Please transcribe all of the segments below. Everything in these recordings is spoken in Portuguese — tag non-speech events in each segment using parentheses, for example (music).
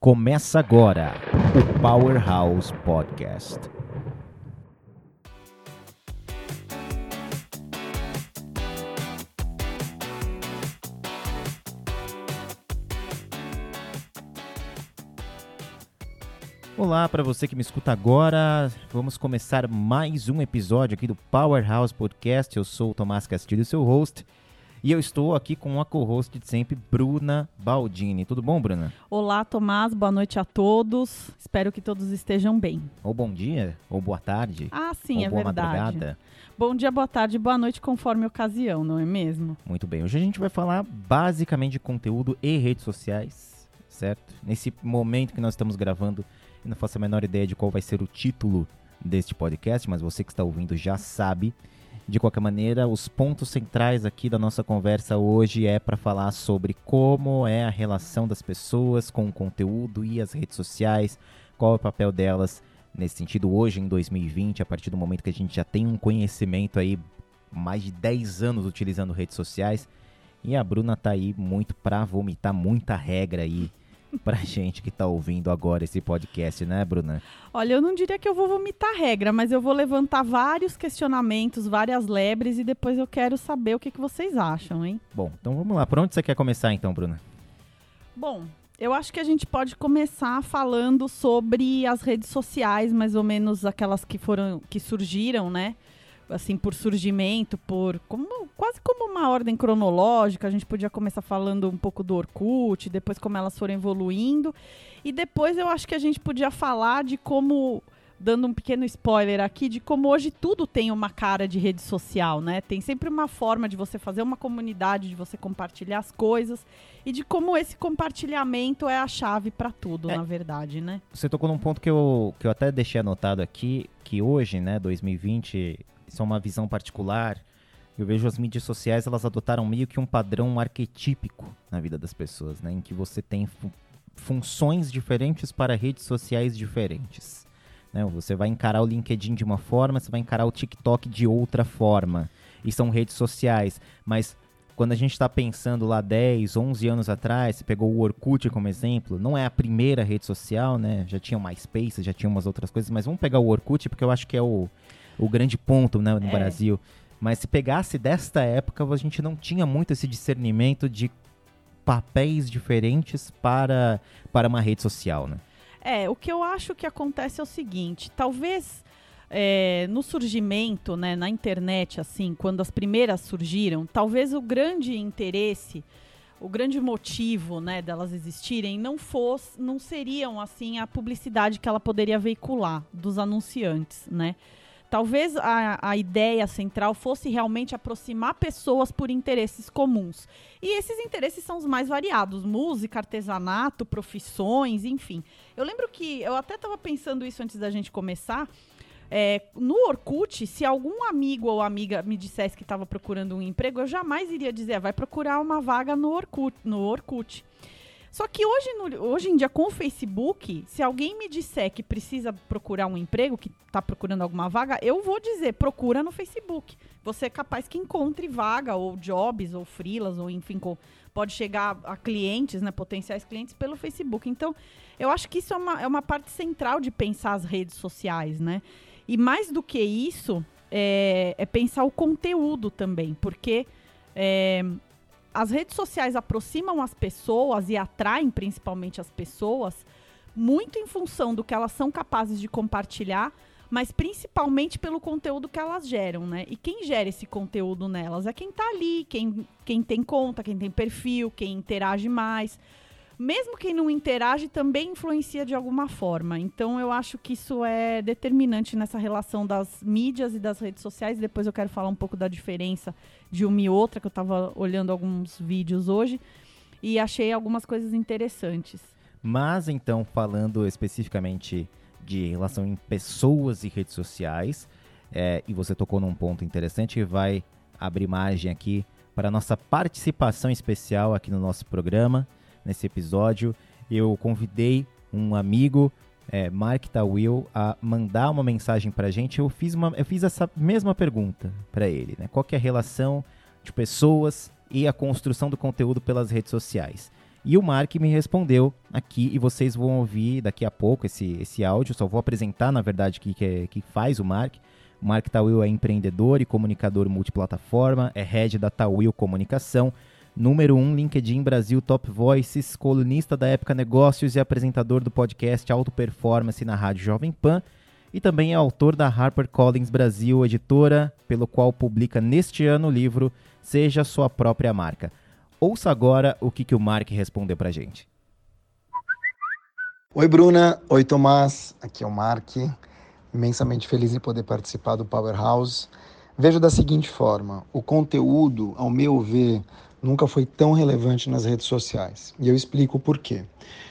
Começa agora o Powerhouse Podcast. Olá para você que me escuta agora. Vamos começar mais um episódio aqui do Powerhouse Podcast. Eu sou o Tomás Castilho, seu host. E eu estou aqui com a co-host de sempre, Bruna Baldini. Tudo bom, Bruna? Olá, Tomás. Boa noite a todos. Espero que todos estejam bem. Ou bom dia, ou boa tarde. Ah, sim, ou é boa verdade. madrugada. Bom dia, boa tarde, boa noite, conforme a ocasião, não é mesmo? Muito bem. Hoje a gente vai falar basicamente de conteúdo e redes sociais, certo? Nesse momento que nós estamos gravando, eu não faço a menor ideia de qual vai ser o título deste podcast, mas você que está ouvindo já sabe. De qualquer maneira, os pontos centrais aqui da nossa conversa hoje é para falar sobre como é a relação das pessoas com o conteúdo e as redes sociais, qual é o papel delas nesse sentido hoje em 2020, a partir do momento que a gente já tem um conhecimento aí mais de 10 anos utilizando redes sociais. E a Bruna tá aí muito para vomitar muita regra aí (laughs) pra gente que tá ouvindo agora esse podcast, né, Bruna? Olha, eu não diria que eu vou vomitar regra, mas eu vou levantar vários questionamentos, várias lebres e depois eu quero saber o que, que vocês acham, hein? Bom, então vamos lá. Por onde você quer começar então, Bruna? Bom, eu acho que a gente pode começar falando sobre as redes sociais, mais ou menos aquelas que foram que surgiram, né? Assim, por surgimento, por como quase como uma ordem cronológica. A gente podia começar falando um pouco do Orkut, depois como elas foram evoluindo. E depois eu acho que a gente podia falar de como dando um pequeno spoiler aqui de como hoje tudo tem uma cara de rede social, né? Tem sempre uma forma de você fazer uma comunidade, de você compartilhar as coisas e de como esse compartilhamento é a chave para tudo, É. na verdade, né? Você tocou num ponto que eu, que eu até deixei anotado aqui, que hoje, né, 2020, isso é uma visão particular. Eu vejo as mídias sociais, elas adotaram meio que um padrão arquetípico na vida das pessoas, né, em que você tem fu- funções diferentes para redes sociais diferentes. né? Você vai encarar o LinkedIn de uma forma, você vai encarar o TikTok de outra forma. E são redes sociais, mas quando a gente está pensando lá 10, 11 anos atrás, você pegou o Orkut como exemplo, não é a primeira rede social, né? Já tinha o MySpace, já tinha umas outras coisas, mas vamos pegar o Orkut porque eu acho que é o, o grande ponto né, no É. Brasil. Mas se pegasse desta época, a gente não tinha muito esse discernimento de papéis diferentes para, para uma rede social, né? É, o que eu acho que acontece é o seguinte, talvez é, no surgimento, né, na internet, assim, quando as primeiras surgiram, talvez o grande interesse, o grande motivo, né, delas existirem não fosse, não seriam assim a publicidade que ela poderia veicular dos anunciantes, né? Talvez a, a ideia central fosse realmente aproximar pessoas por interesses comuns. E esses interesses são os mais variados: música, artesanato, profissões, enfim. Eu lembro que eu até estava pensando isso antes da gente começar. É, no Orkut, se algum amigo ou amiga me dissesse que estava procurando um emprego, eu jamais iria dizer, "Ah, vai procurar uma vaga no Orkut. No Orkut. Só que hoje, no- hoje em dia, com o Facebook, se alguém me disser que precisa procurar um emprego, que está procurando alguma vaga, eu vou dizer, procura no Facebook. Você é capaz que encontre vaga, ou jobs, ou freelas, ou enfim, pode chegar a clientes, né, potenciais clientes pelo Facebook. Então, eu acho que isso é uma, é uma parte central de pensar as redes sociais, né? E mais do que isso, é, é pensar o conteúdo também, porque é, as redes sociais aproximam as pessoas e atraem principalmente as pessoas muito em função do que elas são capazes de compartilhar, mas principalmente pelo conteúdo que elas geram, né? E quem gera esse conteúdo nelas é quem tá ali, quem, quem tem conta, quem tem perfil, quem interage mais. Mesmo quem não interage também influencia de alguma forma. Então eu acho que isso é determinante nessa relação das mídias e das redes sociais. Depois eu quero falar um pouco da diferença de uma e outra, que eu estava olhando alguns vídeos hoje e achei algumas coisas interessantes. Mas então, falando especificamente de relação em pessoas e redes sociais, é, e você tocou num ponto interessante vai abrir margem aqui para a nossa participação especial aqui no nosso programa, nesse episódio. Eu convidei um amigo, é, Mark Tawil, a mandar uma mensagem para a gente. Eu fiz, uma, eu fiz essa mesma pergunta para ele, né? Qual é a relação de pessoas e a construção do conteúdo pelas redes sociais? E o Mark me respondeu aqui, e vocês vão ouvir daqui a pouco esse, esse áudio. Só vou apresentar, na verdade, o que, que, é, que faz o Mark. O Mark Tawil é empreendedor e comunicador multiplataforma, é head da Tawil Comunicação, número 1 um, LinkedIn Brasil Top Voices, colunista da Época Negócios e apresentador do podcast Auto Performance na Rádio Jovem Pan e também é autor da HarperCollins Brasil, editora, pelo qual publica neste ano o livro Seja Sua Própria Marca. Ouça agora o que, que o Mark respondeu pra gente. Oi, Bruna. Oi, Tomás. Aqui é o Mark. Imensamente feliz em poder participar do Powerhouse. Vejo da seguinte forma: o conteúdo, ao meu ver, nunca foi tão relevante nas redes sociais. E eu explico o porquê.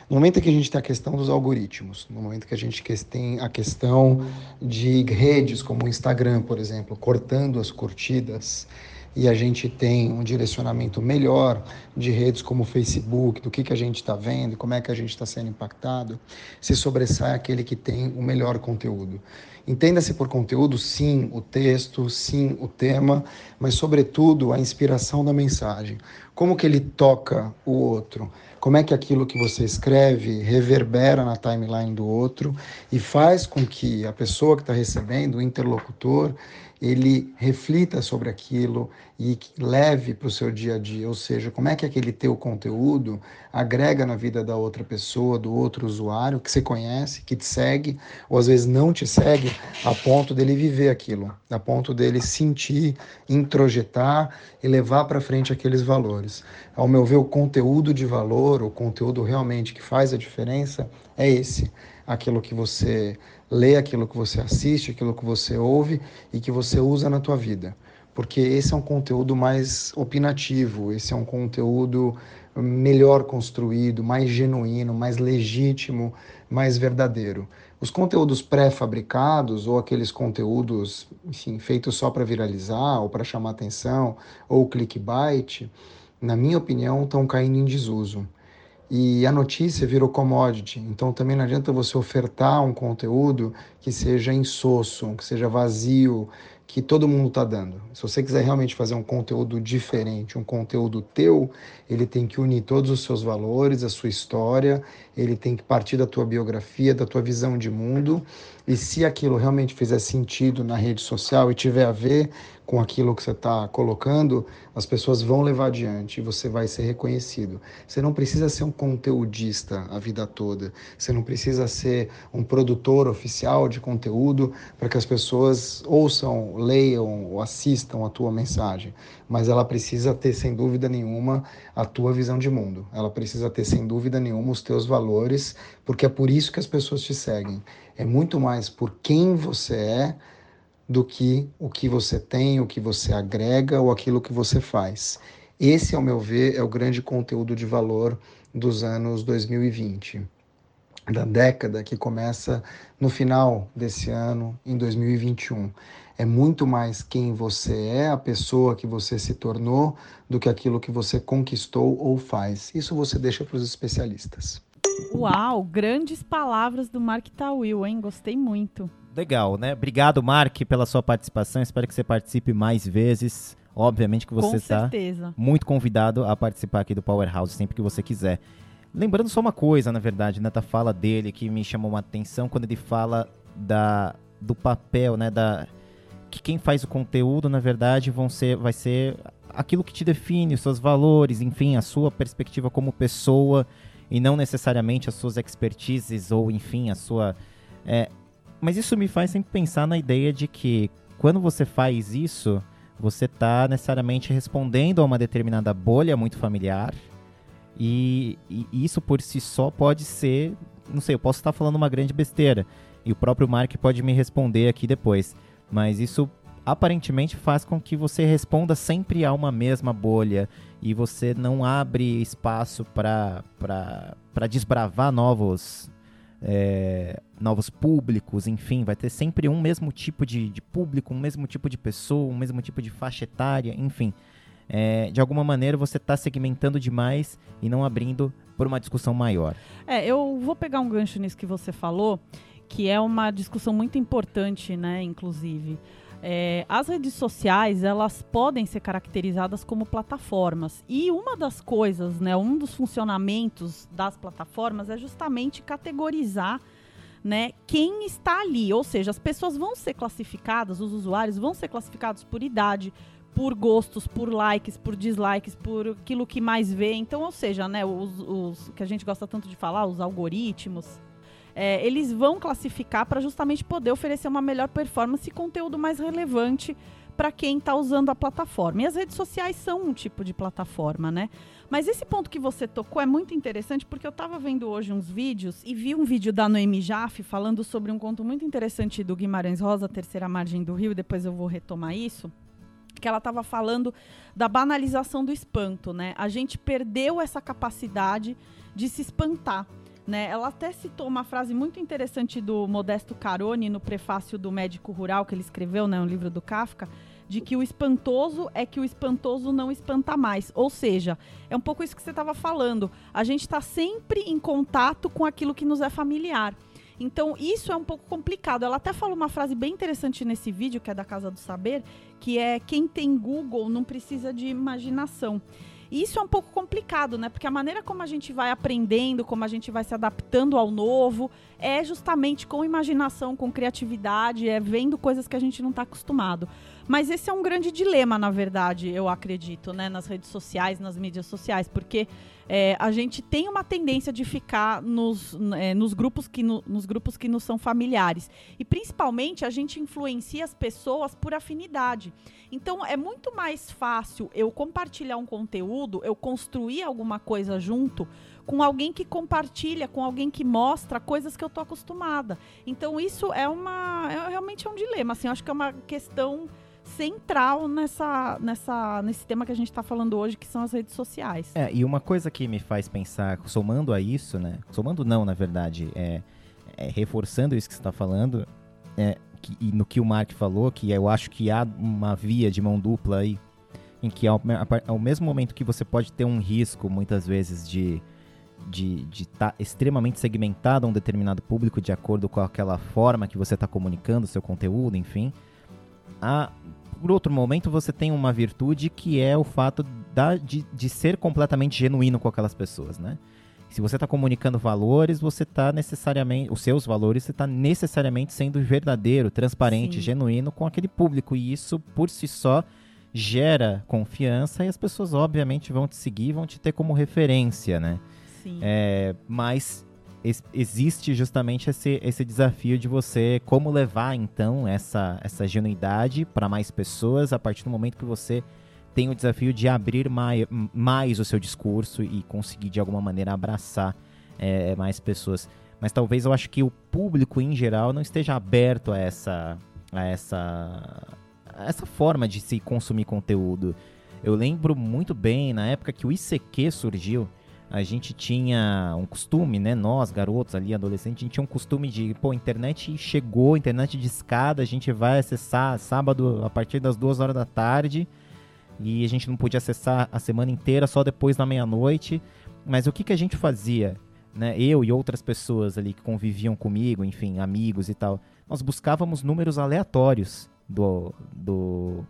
No momento que a gente tem a questão dos algoritmos, no momento que a gente tem a questão de redes como o Instagram, por exemplo, cortando as curtidas, e a gente tem um direcionamento melhor de redes como o Facebook, do que, que a gente está vendo, como é que a gente está sendo impactado, se sobressai aquele que tem o melhor conteúdo. Entenda-se por conteúdo, sim, o texto, sim, o tema, mas, sobretudo, a inspiração da mensagem. Como que ele toca o outro? Como é que aquilo que você escreve reverbera na timeline do outro e faz com que a pessoa que está recebendo, o interlocutor, ele reflita sobre aquilo e leve para o seu dia a dia, ou seja, como é que aquele teu conteúdo agrega na vida da outra pessoa, do outro usuário que você conhece, que te segue, ou às vezes não te segue, a ponto dele viver aquilo, a ponto dele sentir, introjetar e levar para frente aqueles valores. Ao meu ver, o conteúdo de valor, o conteúdo realmente que faz a diferença é esse, aquilo que você lê aquilo que você assiste, aquilo que você ouve e que você usa na tua vida. Porque esse é um conteúdo mais opinativo, esse é um conteúdo melhor construído, mais genuíno, mais legítimo, mais verdadeiro. Os conteúdos pré-fabricados ou aqueles conteúdos, enfim, feitos só para viralizar ou para chamar atenção ou clickbait, na minha opinião, estão caindo em desuso e a notícia virou commodity. Então também não adianta você ofertar um conteúdo que seja insosso, que seja vazio, que todo mundo está dando. Se você quiser realmente fazer um conteúdo diferente, um conteúdo teu, ele tem que unir todos os seus valores, a sua história, ele tem que partir da tua biografia, da tua visão de mundo. E se aquilo realmente fizer sentido na rede social e tiver a ver com aquilo que você está colocando, as pessoas vão levar adiante e você vai ser reconhecido. Você não precisa ser um conteudista a vida toda. Você não precisa ser um produtor oficial de conteúdo para que as pessoas ouçam, leiam ou assistam a tua mensagem. Mas ela precisa ter, sem dúvida nenhuma, a tua visão de mundo. Ela precisa ter, sem dúvida nenhuma, os teus valores, porque é por isso que as pessoas te seguem. É muito mais por quem você é do que o que você tem, o que você agrega ou aquilo que você faz. Esse, ao meu ver, é o grande conteúdo de valor dos anos 2020, da década que começa no final desse ano, em 2021. É muito mais quem você é, a pessoa que você se tornou, do que aquilo que você conquistou ou faz. Isso você deixa para os especialistas. Uau, grandes palavras do Mark Tawil, hein? Gostei muito. Legal, né? Obrigado, Mark, pela sua participação. Espero que você participe mais vezes. Obviamente que você está muito convidado a participar aqui do Powerhouse sempre que você quiser. Lembrando só uma coisa, na verdade, né, da fala dele que me chamou uma atenção quando ele fala da, do papel, né, da que quem faz o conteúdo, na verdade, vão ser, vai ser aquilo que te define, os seus valores, enfim, a sua perspectiva como pessoa e não necessariamente as suas expertises ou, enfim, a sua é, mas isso me faz sempre pensar na ideia de que quando você faz isso, você está necessariamente respondendo a uma determinada bolha muito familiar. E, e, isso por si só pode ser. Não sei, eu posso estar falando uma grande besteira. E o próprio Mark pode me responder aqui depois. Mas isso aparentemente faz com que você responda sempre a uma mesma bolha. E você não abre espaço para desbravar novos, é, novos públicos, enfim, vai ter sempre um mesmo tipo de, de, público, um mesmo tipo de pessoa, um mesmo tipo de faixa etária, enfim. É, de alguma maneira você está segmentando demais e não abrindo por uma discussão maior. É, eu vou pegar um gancho nisso que você falou, que é uma discussão muito importante, né, inclusive. É, as redes sociais elas podem ser caracterizadas como plataformas e uma das coisas, né, um dos funcionamentos das plataformas é justamente categorizar né, quem está ali, ou seja, as pessoas vão ser classificadas, os usuários vão ser classificados por idade, por gostos, por likes, por dislikes, por aquilo que mais vê. Então, ou seja, né, os, os que a gente gosta tanto de falar, os algoritmos, é, eles vão classificar para justamente poder oferecer uma melhor performance e conteúdo mais relevante para quem está usando a plataforma. E as redes sociais são um tipo de plataforma, né? Mas esse ponto que você tocou é muito interessante porque eu estava vendo hoje uns vídeos e vi um vídeo da Noemi Jaffe falando sobre um conto muito interessante do Guimarães Rosa, Terceira Margem do Rio, depois eu vou retomar isso que ela estava falando da banalização do espanto, né? A gente perdeu essa capacidade de se espantar. Né? Ela até citou uma frase muito interessante do Modesto Caroni no prefácio do Médico Rural que ele escreveu, né, um livro do Kafka, de que o espantoso é que o espantoso não espanta mais. Ou seja, é um pouco isso que você estava falando. A gente está sempre em contato com aquilo que nos é familiar. Então, isso é um pouco complicado. Ela até falou uma frase bem interessante nesse vídeo, que é da Casa do Saber, que é quem tem Google não precisa de imaginação. E isso é um pouco complicado, né? Porque a maneira como a gente vai aprendendo, como a gente vai se adaptando ao novo, é justamente com imaginação, com criatividade, é vendo coisas que a gente não está acostumado. Mas esse é um grande dilema, na verdade, eu acredito, né? Nas redes sociais, nas mídias sociais, porque é, a gente tem uma tendência de ficar nos, é, nos, grupos que no, nos grupos que nos são familiares. E principalmente a gente influencia as pessoas por afinidade. Então é muito mais fácil eu compartilhar um conteúdo, eu construir alguma coisa junto com alguém que compartilha, com alguém que mostra coisas que eu tô acostumada. Então isso é uma é, realmente é um dilema, assim, eu acho que é uma questão central nessa, nessa, nesse tema que a gente está falando hoje, que são as redes sociais. É, e uma coisa que me faz pensar, somando a isso, né? Somando não, na verdade, é, é reforçando isso que você está falando, é, que, e no que o Mark falou, que eu acho que há uma via de mão dupla aí, em que ao, ao mesmo momento que você pode ter um risco, muitas vezes, de de estar tá extremamente segmentado a um determinado público de acordo com aquela forma que você está comunicando seu conteúdo, enfim. Há por outro momento, você tem uma virtude que é o fato da, de, de ser completamente genuíno com aquelas pessoas, né? Se você está comunicando valores, você está necessariamente, os seus valores, você está necessariamente sendo verdadeiro, transparente, Sim. genuíno com aquele público. E isso, por si só, gera confiança e as pessoas, obviamente, vão te seguir, vão te ter como referência, né? Sim. É, mas existe justamente esse, esse desafio de você como levar então essa, essa genuidade para mais pessoas a partir do momento que você tem o desafio de abrir mais, mais o seu discurso e conseguir de alguma maneira abraçar é, mais pessoas. Mas talvez eu acho que o público em geral não esteja aberto a essa, a essa, a essa forma de se consumir conteúdo. Eu lembro muito bem na época que o ICQ surgiu a gente tinha um costume, né? Nós, garotos ali, adolescentes, a gente tinha um costume de, pô, internet chegou, internet de escada, a gente vai acessar sábado a partir das duas horas da tarde e a gente não podia acessar a semana inteira, só depois da meia-noite. Mas o que, que a gente fazia? Né? Eu e outras pessoas ali que conviviam comigo, enfim, amigos e tal, nós buscávamos números aleatórios do, do,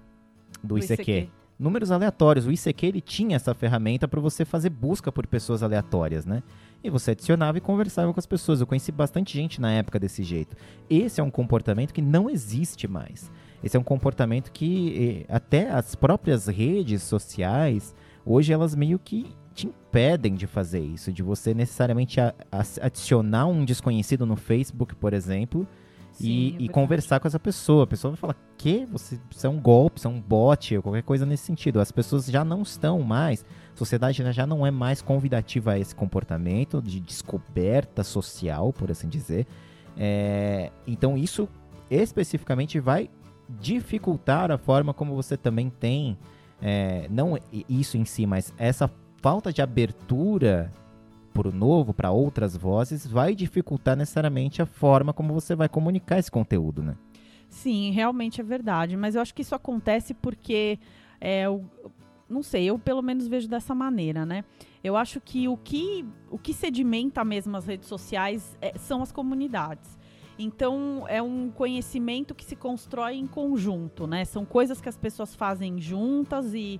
do, do ICQ. ICQ números aleatórios. O ICQ ele tinha essa ferramenta para você fazer busca por pessoas aleatórias, né? E você adicionava e conversava com as pessoas. Eu conheci bastante gente na época desse jeito. Esse é um comportamento que não existe mais. Esse é um comportamento que até as próprias redes sociais, hoje elas meio que te impedem de fazer isso, de você necessariamente adicionar um desconhecido no Facebook, por exemplo, Sim, e, é e conversar com essa pessoa. A pessoa vai falar que você, você é um golpe, você é um bot, ou qualquer coisa nesse sentido. As pessoas já não estão mais, a sociedade já não é mais convidativa a esse comportamento de descoberta social, por assim dizer. É, então isso especificamente vai dificultar a forma como você também tem, é, não isso em si, mas essa falta de abertura o novo, para outras vozes, vai dificultar necessariamente a forma como você vai comunicar esse conteúdo, né? Sim, realmente é verdade. Mas eu acho que isso acontece porque é, não sei, eu pelo menos vejo dessa maneira, né? Eu acho que o que, o que sedimenta mesmo as redes sociais é, são as comunidades. Então, é um conhecimento que se constrói em conjunto, né? São coisas que as pessoas fazem juntas e,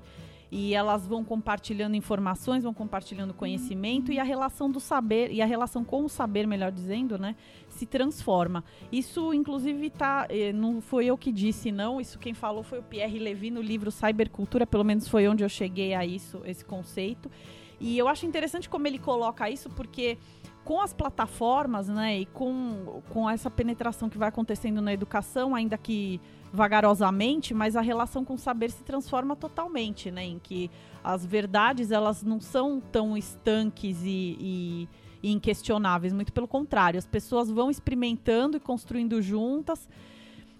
e elas vão compartilhando informações, vão compartilhando conhecimento e a relação do saber, e a relação com o saber, melhor dizendo, né? Se transforma. Isso, inclusive, tá. Eh, não foi eu que disse, não. Isso quem falou foi o Pierre Levy no livro Cybercultura, pelo menos foi onde eu cheguei a isso, esse conceito. E eu acho interessante como ele coloca isso, porque com as plataformas, né, e com, com essa penetração que vai acontecendo na educação, ainda que vagarosamente, mas a relação com o saber se transforma totalmente, né, em que as verdades elas não são tão estanques e, e, e inquestionáveis, muito pelo contrário, as pessoas vão experimentando e construindo juntas.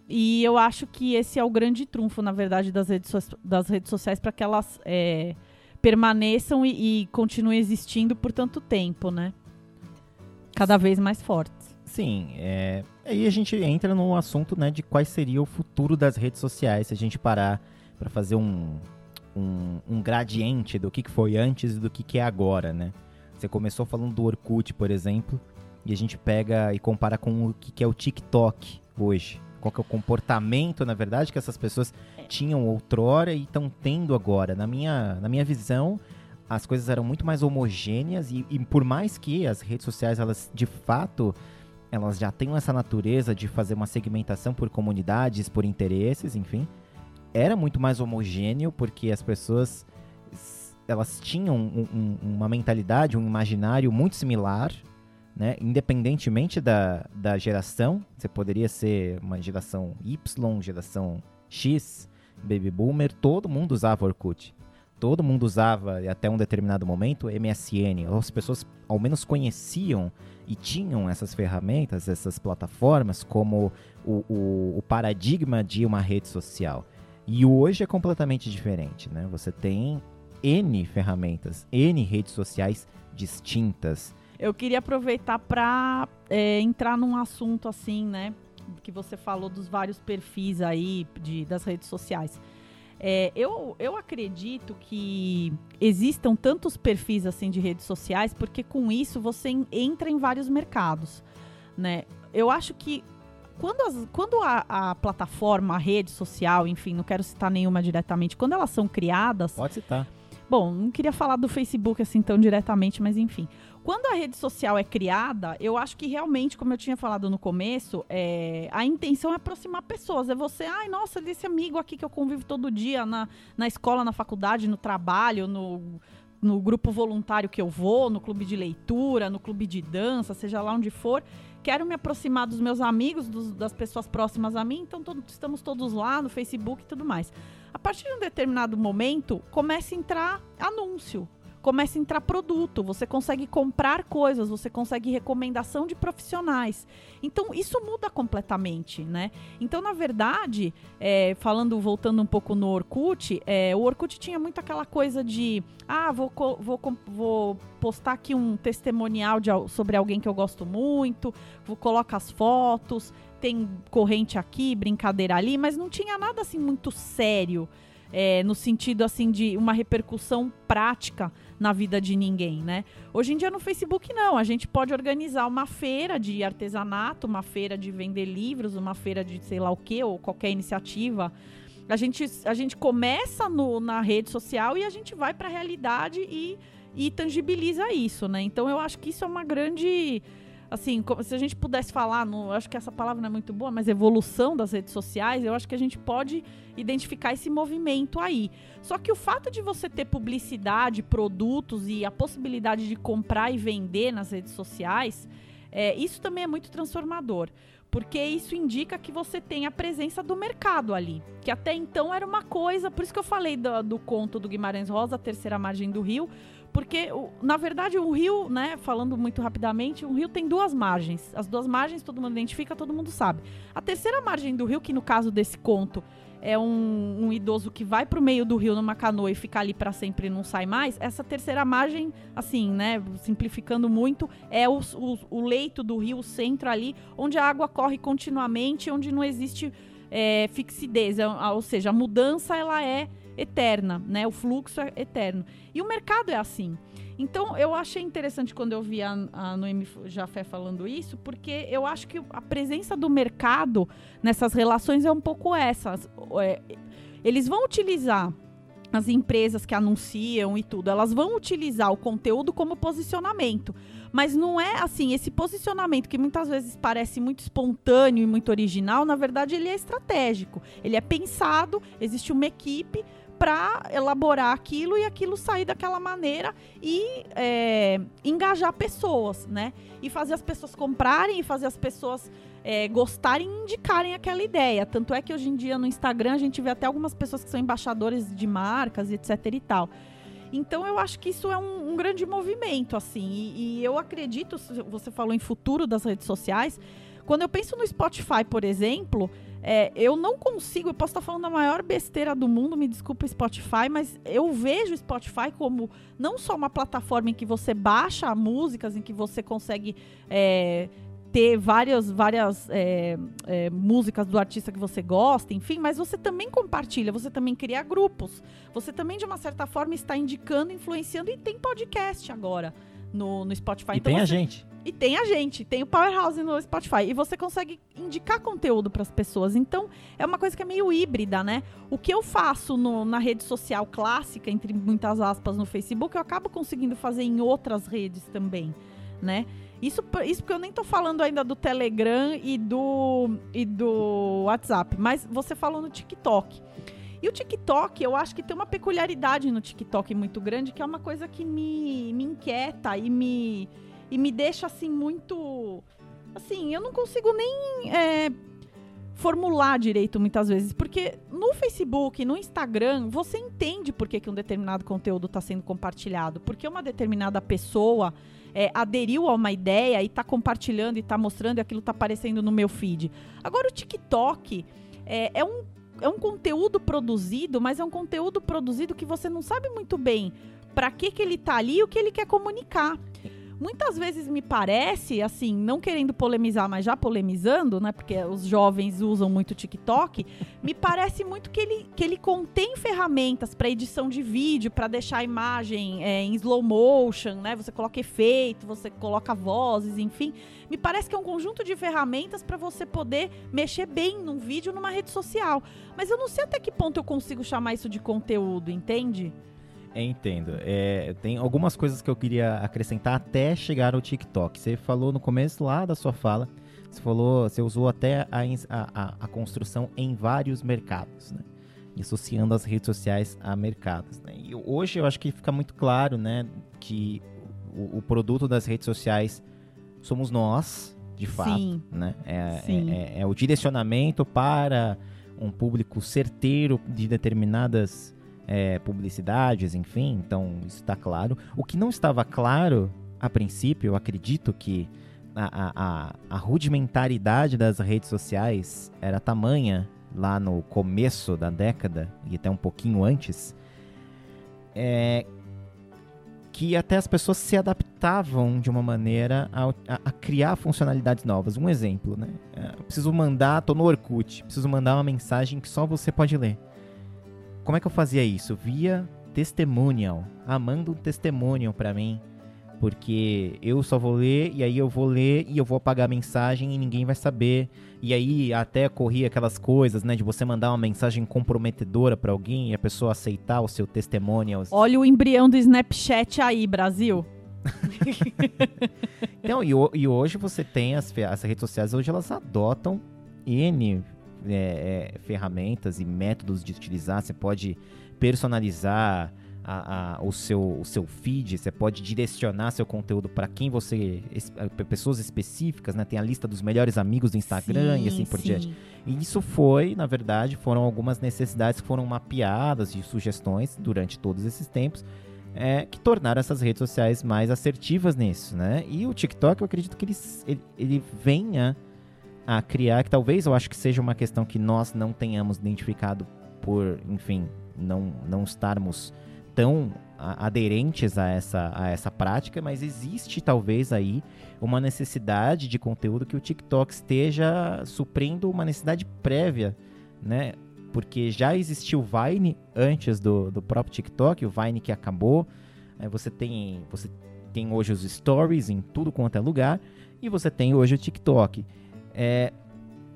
E eu acho que esse é o grande trunfo, na verdade, das redes, so das redes sociais para que elas é, permaneçam e, e continuem existindo por tanto tempo, né? cada vez mais fortes. Sim, é, aí a gente entra no assunto né, de quais seria o futuro das redes sociais, se a gente parar para fazer um, um, um, gradiente do que, que foi antes e do que, que é agora, né? Você começou falando do Orkut, por exemplo, e a gente pega e compara com o que, que é o TikTok hoje. Qual que é o comportamento, na verdade, que essas pessoas tinham outrora e estão tendo agora. Na minha, na minha visão, as coisas eram muito mais homogêneas e, e, por mais que as redes sociais elas de fato elas já tenham essa natureza de fazer uma segmentação por comunidades, por interesses, enfim, era muito mais homogêneo porque as pessoas elas tinham um, um, uma mentalidade, um imaginário muito similar, né? Independentemente da, da geração, você poderia ser uma geração Y, geração X, baby boomer, todo mundo usava Orkut todo mundo usava até um determinado momento MSN. As pessoas ao menos conheciam e tinham essas ferramentas, essas plataformas como o, o, o paradigma de uma rede social. E hoje é completamente diferente, né? Você tem N ferramentas, N redes sociais distintas. Eu queria aproveitar para é, entrar num assunto assim, né? Que você falou dos vários perfis aí de, das redes sociais. É, eu, eu acredito que existam tantos perfis assim de redes sociais, porque com isso você entra em vários mercados. Né? Eu acho que quando, as, quando a, a, plataforma, a rede social, enfim, não quero citar nenhuma diretamente, quando elas são criadas. Pode citar. Bom, não queria falar do Facebook assim tão diretamente, mas enfim. Quando a rede social é criada, eu acho que realmente, como eu tinha falado no começo, é, a intenção é aproximar pessoas. É você, ai, nossa, desse amigo aqui que eu convivo todo dia na, na escola, na faculdade, no trabalho, no, no grupo voluntário que eu vou, no clube de leitura, no clube de dança, seja lá onde for. Quero me aproximar dos meus amigos, dos, das pessoas próximas a mim, então estamos todos lá no Facebook e tudo mais. A partir de um determinado momento, começa a entrar anúncio começa a entrar produto, você consegue comprar coisas, você consegue recomendação de profissionais. Então, isso muda completamente, né? Então, na verdade, é, falando, voltando um pouco no Orkut, é, o Orkut tinha muito aquela coisa de, ah, vou, vou, vou postar aqui um testemunial de, sobre alguém que eu gosto muito, vou colocar as fotos, tem corrente aqui, brincadeira ali, mas não tinha nada assim muito sério, é, no sentido assim de uma repercussão prática na vida de ninguém, né? Hoje em dia no Facebook não, a gente pode organizar uma feira de artesanato, uma feira de vender livros, uma feira de sei lá o que ou qualquer iniciativa. A gente, a gente começa no, na rede social e a gente vai para a realidade e, e tangibiliza isso, né? Então eu acho que isso é uma grande assim, se a gente pudesse falar, no, acho que essa palavra não é muito boa, mas evolução das redes sociais, eu acho que a gente pode identificar esse movimento aí. Só que o fato de você ter publicidade, produtos e a possibilidade de comprar e vender nas redes sociais, é, isso também é muito transformador. Porque isso indica que você tem a presença do mercado ali. Que até então era uma coisa. Por isso que eu falei do, do conto do Guimarães Rosa, terceira margem do rio porque, na verdade, o rio, né, falando muito rapidamente, o rio tem duas margens. As duas margens todo mundo identifica, todo mundo sabe. A terceira margem do rio, que no caso desse conto é um, um idoso que vai pro meio do rio numa canoa e fica ali para sempre e não sai mais, essa terceira margem, assim, né, simplificando muito, é o, o, o leito do rio, o centro ali, onde a água corre continuamente, onde não existe é, fixidez, é, ou seja, a mudança ela é eterna, né? O fluxo é eterno. E o mercado é assim. Então, eu achei interessante quando eu vi a, a Noemi Jafé falando isso, porque eu acho que a presença do mercado nessas relações é um pouco essa. É, eles vão utilizar as empresas que anunciam e tudo, elas vão utilizar o conteúdo como posicionamento. Mas não é assim, esse posicionamento que muitas vezes parece muito espontâneo e muito original, na verdade ele é estratégico. Ele é pensado, existe uma equipe para elaborar aquilo e aquilo sair daquela maneira e é, engajar pessoas, né? E fazer as pessoas comprarem e fazer as pessoas é, gostarem e indicarem aquela ideia. Tanto é que hoje em dia no Instagram a gente vê até algumas pessoas que são embaixadores de marcas, etc e tal. Então eu acho que isso é um, um grande movimento, assim. E, e eu acredito, você falou em futuro das redes sociais. Quando eu penso no Spotify, por exemplo, é, eu não consigo, eu posso estar falando a maior besteira do mundo, me desculpa Spotify, mas eu vejo o Spotify como não só uma plataforma em que você baixa músicas, em que você consegue é, ter várias, várias é, é, músicas do artista que você gosta, enfim, mas você também compartilha, você também cria grupos, você também, de uma certa forma, está indicando, influenciando, e tem podcast agora no, no Spotify. E então, tem você... a gente. E tem a gente, tem o Powerhouse no Spotify. E você consegue indicar conteúdo para as pessoas. Então, é uma coisa que é meio híbrida, né? O que eu faço no, na rede social clássica, entre muitas aspas, no Facebook, eu acabo conseguindo fazer em outras redes também, né? Isso, isso porque eu nem tô falando ainda do Telegram e do, e do WhatsApp, mas você falou no TikTok. E o TikTok, eu acho que tem uma peculiaridade no TikTok muito grande, que é uma coisa que me, me inquieta e me, e me deixa assim muito. Assim, eu não consigo nem é, formular direito muitas vezes, porque no Facebook, no Instagram, você entende por que, que um determinado conteúdo está sendo compartilhado, porque uma determinada pessoa é, aderiu a uma ideia e está compartilhando e está mostrando e aquilo está aparecendo no meu feed. Agora o TikTok é, é um é um conteúdo produzido, mas é um conteúdo produzido que você não sabe muito bem para que, que ele está ali e o que ele quer comunicar. Muitas vezes me parece, assim, não querendo polemizar, mas já polemizando, né? Porque os jovens usam muito TikTok. me parece muito que ele, que ele contém ferramentas para edição de vídeo, para deixar a imagem é, em slow motion, né? Você coloca efeito, você coloca vozes, enfim. Me parece que é um conjunto de ferramentas para você poder mexer bem num vídeo numa rede social. Mas eu não sei até que ponto eu consigo chamar isso de conteúdo, entende? Entendo. É, tem algumas coisas que eu queria acrescentar até chegar ao TikTok. Você falou no começo lá da sua fala, você falou, você usou até a, a, a construção em vários mercados, né? associando as redes sociais a mercados. Né? E hoje eu acho que fica muito claro, né, que o, o produto das redes sociais somos nós, de fato, Sim. né? É, Sim. É, é, é o direcionamento para um público certeiro de determinadas é, publicidades, enfim, então isso está claro. O que não estava claro, a princípio, eu acredito que a, a, a rudimentaridade das redes sociais era tamanha lá no começo da década e até um pouquinho antes, é, que até as pessoas se adaptavam de uma maneira a, a, a criar funcionalidades novas. Um exemplo, né? É, preciso mandar, tô no Orkut, preciso mandar uma mensagem que só você pode ler. Como é que eu fazia isso? Via testimonial. Ah, manda um testemunho para mim. Porque eu só vou ler, e aí eu vou ler e eu vou apagar a mensagem e ninguém vai saber. E aí até corria aquelas coisas, né? De você mandar uma mensagem comprometedora para alguém e a pessoa aceitar o seu testemunho. Olha o embrião do Snapchat aí, Brasil. (laughs) então, e, e, hoje você tem as, as redes sociais, hoje elas adotam N é, é, ferramentas e métodos de utilizar. Você pode personalizar a, a, o, seu, o seu feed, você pode direcionar seu conteúdo para quem você. pessoas específicas, né? Tem a lista dos melhores amigos do Instagram sim, e assim por sim. diante. E isso foi, na verdade, foram algumas necessidades que foram mapeadas e sugestões durante todos esses tempos. É, que tornaram essas redes sociais mais assertivas nisso, né? E o TikTok, eu acredito que ele, ele, ele venha a criar, que talvez eu acho que seja uma questão que nós não tenhamos identificado por, enfim, não, não estarmos tão aderentes a essa, a essa prática, mas existe talvez aí uma necessidade de conteúdo que o TikTok esteja suprindo uma necessidade prévia, né? Porque já existiu o Vine antes do, do próprio TikTok, o Vine que acabou, É, você tem você tem hoje os stories em tudo quanto é lugar e você tem hoje o TikTok. É,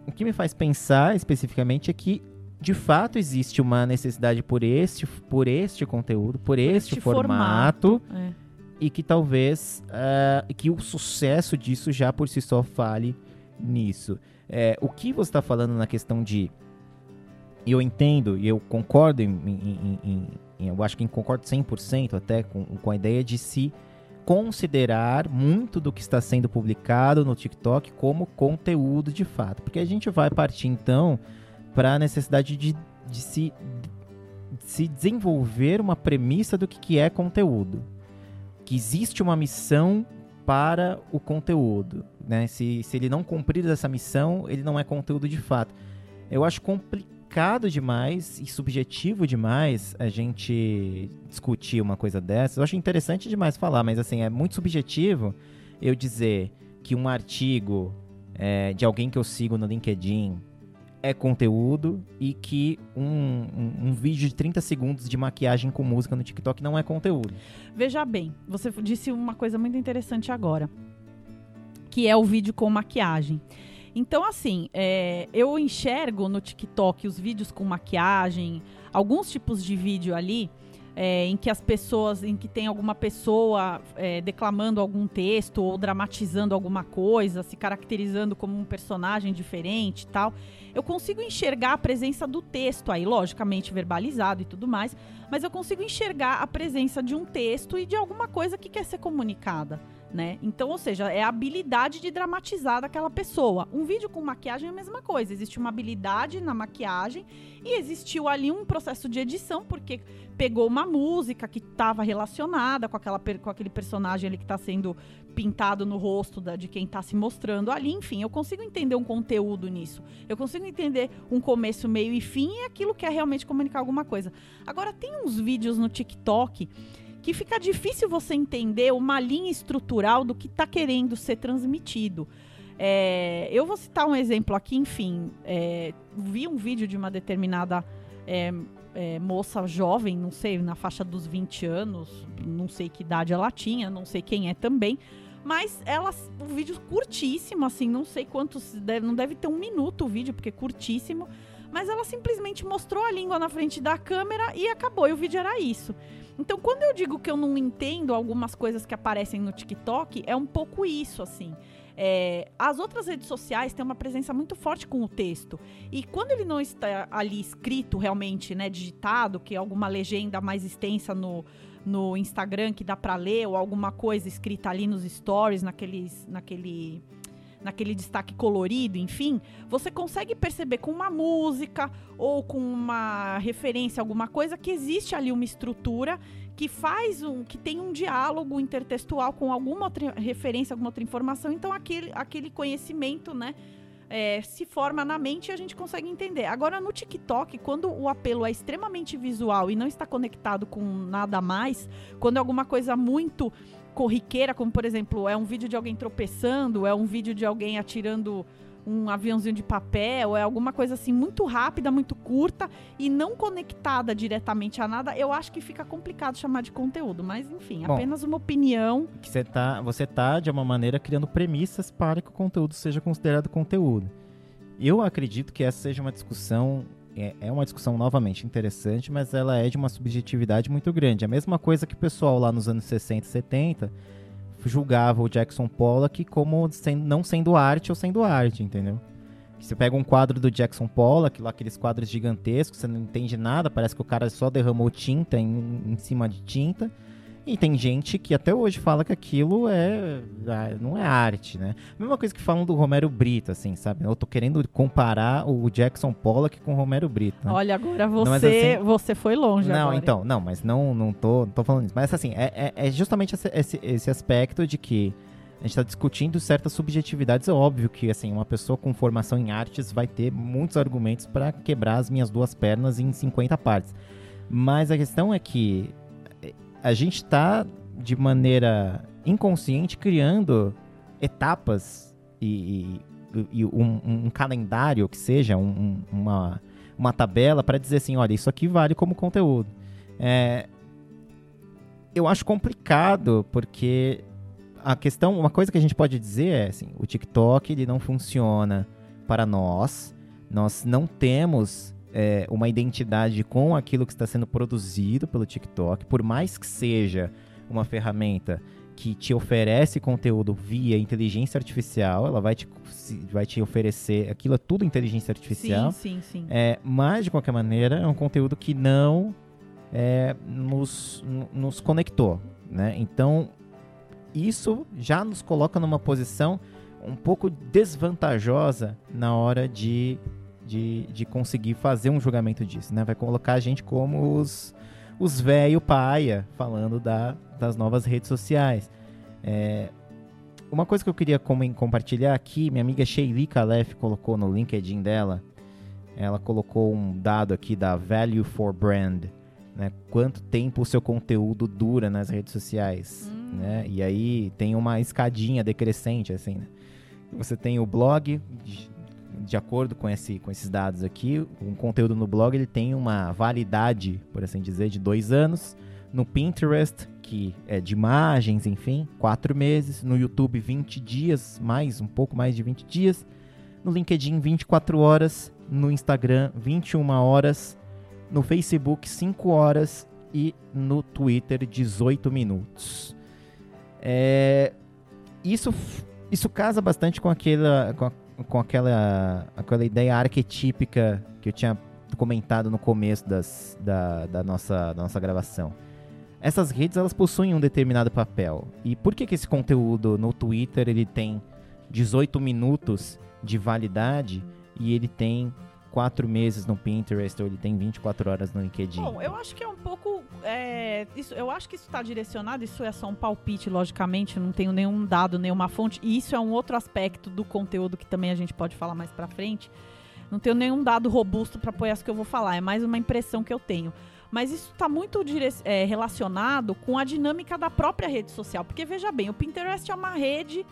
o que me faz pensar especificamente é que de fato existe uma necessidade por este, por este conteúdo, por, por este, este, formato, formato é. e que talvez uh, que o sucesso disso já por si só fale nisso. É, o que você está falando na questão de eu entendo e eu concordo em, em, em, em, eu acho que concordo 100% até com, com a ideia de se considerar muito do que está sendo publicado no TikTok como conteúdo de fato. Porque a gente vai partir então para a necessidade de, de, se, de se desenvolver uma premissa do que, que é conteúdo. Que existe uma missão para o conteúdo. Né? Se, se ele não cumprir essa missão, ele não é conteúdo de fato. Eu acho complicado complicado demais e subjetivo demais a gente discutir uma coisa dessa. Eu acho interessante demais falar, mas assim, é muito subjetivo eu dizer que um artigo é, de alguém que eu sigo no LinkedIn é conteúdo e que um, um, um, vídeo de 30 segundos de maquiagem com música no TikTok não é conteúdo. Veja bem, você disse uma coisa muito interessante agora, que é o vídeo com maquiagem. Então, assim, é, eu enxergo no TikTok os vídeos com maquiagem, alguns tipos de vídeo ali. É, em que as pessoas, em que tem alguma pessoa é, declamando algum texto ou dramatizando alguma coisa, se caracterizando como um personagem diferente e tal, eu consigo enxergar a presença do texto aí, logicamente verbalizado e tudo mais, mas eu consigo enxergar a presença de um texto e de alguma coisa que quer ser comunicada né? Então, ou seja, é a habilidade de dramatizar daquela pessoa. Um vídeo com maquiagem é a mesma coisa. Existe uma habilidade na maquiagem e existiu ali um processo de edição, porque pegou uma música que estava relacionada com, aquela, com aquele personagem ali que está sendo pintado no rosto da, de quem está se mostrando ali. Enfim, eu consigo entender um conteúdo nisso. Eu consigo entender um começo, meio e fim e aquilo que é realmente comunicar alguma coisa. Agora, tem uns vídeos no TikTok que fica difícil você entender uma linha estrutural do que está querendo ser transmitido. É, eu vou citar um exemplo aqui, enfim, é, vi um vídeo de uma determinada é, é moça jovem, não sei, na faixa dos 20 anos, não sei que idade ela tinha, não sei quem é também, mas ela, um vídeo curtíssimo, assim, não sei quantos, deve, não deve ter um minuto o vídeo, porque é curtíssimo, mas ela simplesmente mostrou a língua na frente da câmera e acabou, e o vídeo era isso. Então, quando eu digo que eu não entendo algumas coisas que aparecem no TikTok, é um pouco isso, assim. É, as outras redes sociais têm uma presença muito forte com o texto. E quando ele não está ali escrito realmente, né, digitado, que é alguma legenda mais extensa no, no Instagram que dá para ler, ou alguma coisa escrita ali nos stories, naqueles, naquele naquele destaque colorido, enfim, você consegue perceber com uma música ou com uma referência, alguma coisa, que existe ali uma estrutura que faz um, que tem um diálogo intertextual com alguma outra referência, alguma outra informação. Então aquele, aquele conhecimento, né? É, se forma na mente e a gente consegue entender. Agora, no TikTok, quando o apelo é extremamente visual e não está conectado com nada mais, quando é alguma coisa muito corriqueira, como por exemplo, é um vídeo de alguém tropeçando, é um vídeo de alguém atirando um aviãozinho de papel, é alguma coisa assim muito rápida, muito curta e não conectada diretamente a nada, eu acho que fica complicado chamar de conteúdo. Mas enfim, Bom, apenas uma opinião. Que você tá, você tá de uma maneira criando premissas para que o conteúdo seja considerado conteúdo. Eu acredito que essa seja uma discussão é, é uma discussão novamente interessante, mas ela é de uma subjetividade muito grande. A mesma coisa que o pessoal lá nos anos 60 e 70 julgava o Jackson Pollock como sendo, não sendo arte ou sendo arte, entendeu? Você pega um quadro do Jackson Pollock, lá aqueles quadros gigantescos, você não entende nada, parece que o cara só derramou tinta em, em cima de tinta. E tem gente que até hoje fala que aquilo é, é não é arte, né? Mesma coisa que falam do Romero Brito, assim, sabe? Eu tô querendo comparar o Jackson Pollock com o Romero Brito. Né? Olha, agora você, assim, você foi longe Não, agora. então, não, mas não, não, tô, não tô falando isso. Mas assim, é, é, é justamente esse, esse, esse aspecto de que a gente está discutindo certas subjetividades. É óbvio que assim, uma pessoa com formação em artes vai ter muitos argumentos para quebrar as minhas duas pernas em 50 partes. Mas a questão é que a gente está de maneira inconsciente criando etapas e, e, e um, um, calendário que seja um, uma, uma tabela para dizer assim, olha, isso aqui vale como conteúdo. É, eu acho complicado, porque a questão, uma coisa que a gente pode dizer é assim, o TikTok ele não funciona para nós, nós não temos é, uma identidade com aquilo que está sendo produzido pelo TikTok, por mais que seja uma ferramenta que te oferece conteúdo via inteligência artificial, ela vai te, vai te oferecer, aquilo é tudo inteligência artificial. Sim, sim, sim. É, mas, de qualquer maneira, é um conteúdo que não é, nos, nos conectou. Né? Então, isso já nos coloca numa posição um pouco desvantajosa na hora de, de, de conseguir fazer um julgamento disso. Né? Vai colocar a gente como os, os velho paia falando da, das novas redes sociais. É, uma coisa que eu queria com, compartilhar aqui, minha amiga Sheili Calef colocou no LinkedIn dela, ela colocou um dado aqui da Value for Brand, né? Quanto tempo o seu conteúdo dura nas redes sociais, hum. né? E aí tem uma escadinha decrescente, assim, né? Você tem o blog, de, acordo com, esse, com esses dados aqui, um conteúdo no blog ele tem uma validade, por assim dizer, de dois anos. No Pinterest, que é de imagens, enfim, quatro meses. No YouTube, 20 dias, mais, um pouco mais de 20 dias. No LinkedIn, 24 horas. No Instagram, 21 horas no Facebook 5 horas e no Twitter 18 minutos. É, isso, isso casa bastante com aquela, com, a, com aquela, aquela ideia arquetípica que eu tinha comentado no começo das, da, da, nossa, da nossa gravação. Essas redes elas possuem um determinado papel. E por que, que esse conteúdo no Twitter ele tem 18 minutos de validade e ele tem quatro meses no Pinterest ou ele tem 24 horas no LinkedIn? Bom, eu acho que é um pouco. É, isso, eu acho que isso está direcionado, isso é só um palpite, logicamente, não tenho nenhum dado, nenhuma fonte. E isso é um outro aspecto do conteúdo que também a gente pode falar mais pra frente. Não tenho nenhum dado robusto para apoiar isso que eu vou falar, é mais uma impressão que eu tenho. Mas isso está muito é, relacionado com a dinâmica da própria rede social. Porque veja bem, o Pinterest é uma rede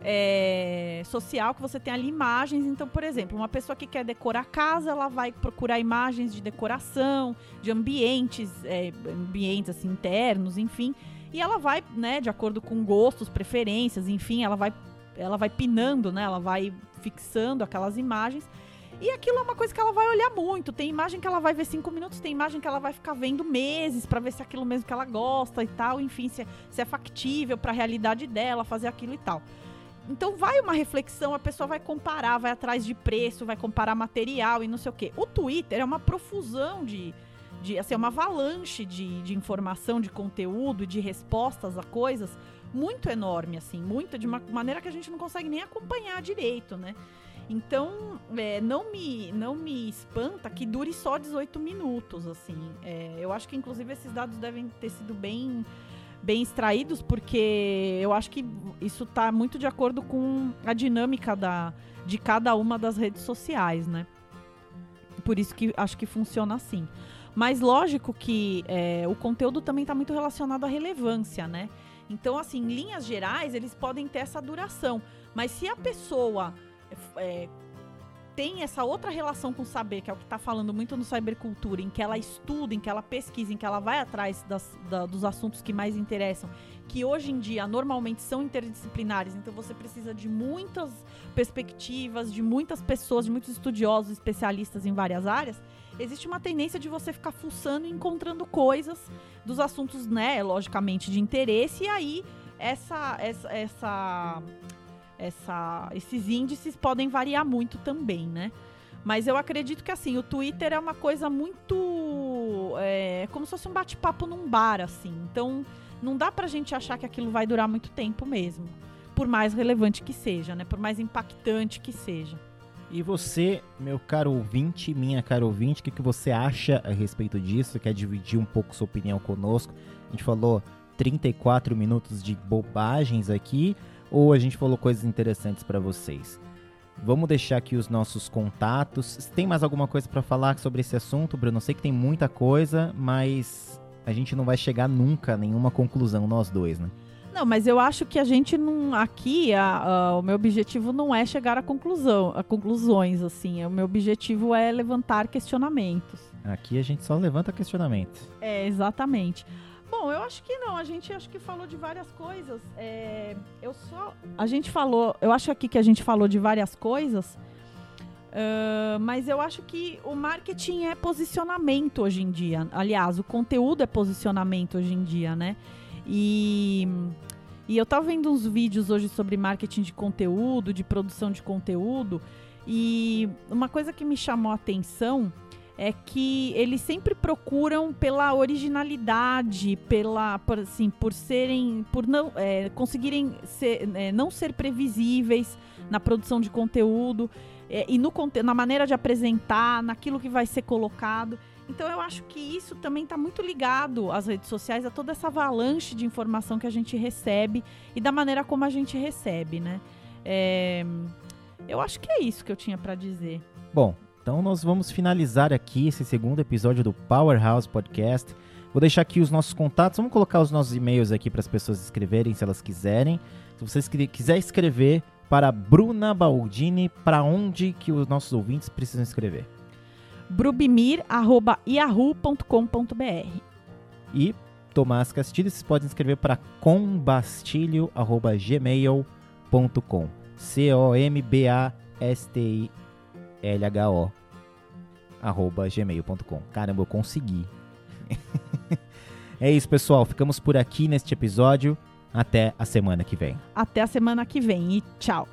é, social que você tem ali imagens. Então, por exemplo, uma pessoa que quer decorar a casa, ela vai procurar imagens de decoração, de ambientes, é, ambientes assim, internos, enfim. E ela vai, né, de acordo com gostos, preferências, enfim, ela vai, ela vai pinando, né? Ela vai fixando aquelas imagens. E aquilo é uma coisa que ela vai olhar muito. Tem imagem que ela vai ver cinco minutos, tem imagem que ela vai ficar vendo meses para ver se é aquilo mesmo que ela gosta e tal. Enfim, se é, se é factível para a realidade dela fazer aquilo e tal. Então vai uma reflexão, a pessoa vai comparar, vai atrás de preço, vai comparar material e não sei o quê. O Twitter é uma profusão de, de assim, é uma avalanche de, de informação, de conteúdo, de respostas a coisas muito enorme, assim, muito de uma maneira que a gente não consegue nem acompanhar direito, né? Então, é, não, me, não me espanta que dure só 18 minutos, assim. É, eu acho que, inclusive, esses dados devem ter sido bem bem extraídos, porque eu acho que isso está muito de acordo com a dinâmica da, de cada uma das redes sociais, né? Por isso que acho que funciona assim. Mas lógico que é, o conteúdo também está muito relacionado à relevância, né? Então, assim, linhas gerais, eles podem ter essa duração. Mas se a pessoa é, tem essa outra relação com o saber, que é o que está falando muito no Cybercultura, em que ela estuda, em que ela pesquisa, em que ela vai atrás das, da, dos assuntos que mais interessam, que hoje em dia normalmente são interdisciplinares, então você precisa de muitas perspectivas, de muitas pessoas, de muitos estudiosos, especialistas em várias áreas. Existe uma tendência de você ficar fuçando e encontrando coisas dos assuntos, né, logicamente, de interesse, e aí essa, essa, essa essa, esses índices podem variar muito também, né? Mas eu acredito que assim, o Twitter é uma coisa muito. É como se fosse um bate-papo num bar, assim. Então, não dá pra gente achar que aquilo vai durar muito tempo mesmo. Por mais relevante que seja, né? Por mais impactante que seja. E você, meu caro ouvinte, minha cara ouvinte, o que, que você acha a respeito disso? Quer dividir um pouco sua opinião conosco? A gente falou 34 minutos de bobagens aqui ou a gente falou coisas interessantes para vocês. Vamos deixar aqui os nossos contatos. Tem mais alguma coisa para falar sobre esse assunto, Bruno? Eu sei que tem muita coisa, mas a gente não vai chegar nunca a nenhuma conclusão, nós dois, né? Não, mas eu acho que a gente não. Aqui, a, a, o meu objetivo não é chegar à conclusão, a conclusões, assim. O meu objetivo é levantar questionamentos. Aqui a gente só levanta questionamentos. É, exatamente. Bom, eu acho que não. A gente acho que falou de várias coisas. É, eu só. A gente falou. Eu acho aqui que a gente falou de várias coisas. Uh, mas eu acho que o marketing é posicionamento hoje em dia. Aliás, o conteúdo é posicionamento hoje em dia, né? E, e eu tava vendo uns vídeos hoje sobre marketing de conteúdo, de produção de conteúdo. E uma coisa que me chamou a atenção é que eles sempre procuram pela originalidade, pela, por, assim, por serem, por não é, conseguirem ser, é, não ser previsíveis na produção de conteúdo é, e no, na maneira de apresentar, naquilo que vai ser colocado. Então eu acho que isso também está muito ligado às redes sociais, a toda essa avalanche de informação que a gente recebe e da maneira como a gente recebe, né? É, eu acho que é isso que eu tinha para dizer. Bom, então nós vamos finalizar aqui esse segundo episódio do Powerhouse Podcast. Vou deixar aqui os nossos contatos, vamos colocar os nossos e-mails aqui para as pessoas escreverem se elas quiserem. Se vocês quiserem escrever para Bruna Baldini, para onde que os nossos ouvintes precisam escrever? brubimir@yahoo.com.br. E Tomás Castilho, vocês podem escrever para combastilho@gmail.com. C O M B A S T I L H O gmail.com. Caramba, eu consegui. (laughs) é isso, pessoal. Ficamos por aqui neste episódio. Até a semana que vem. Até a semana que vem e tchau.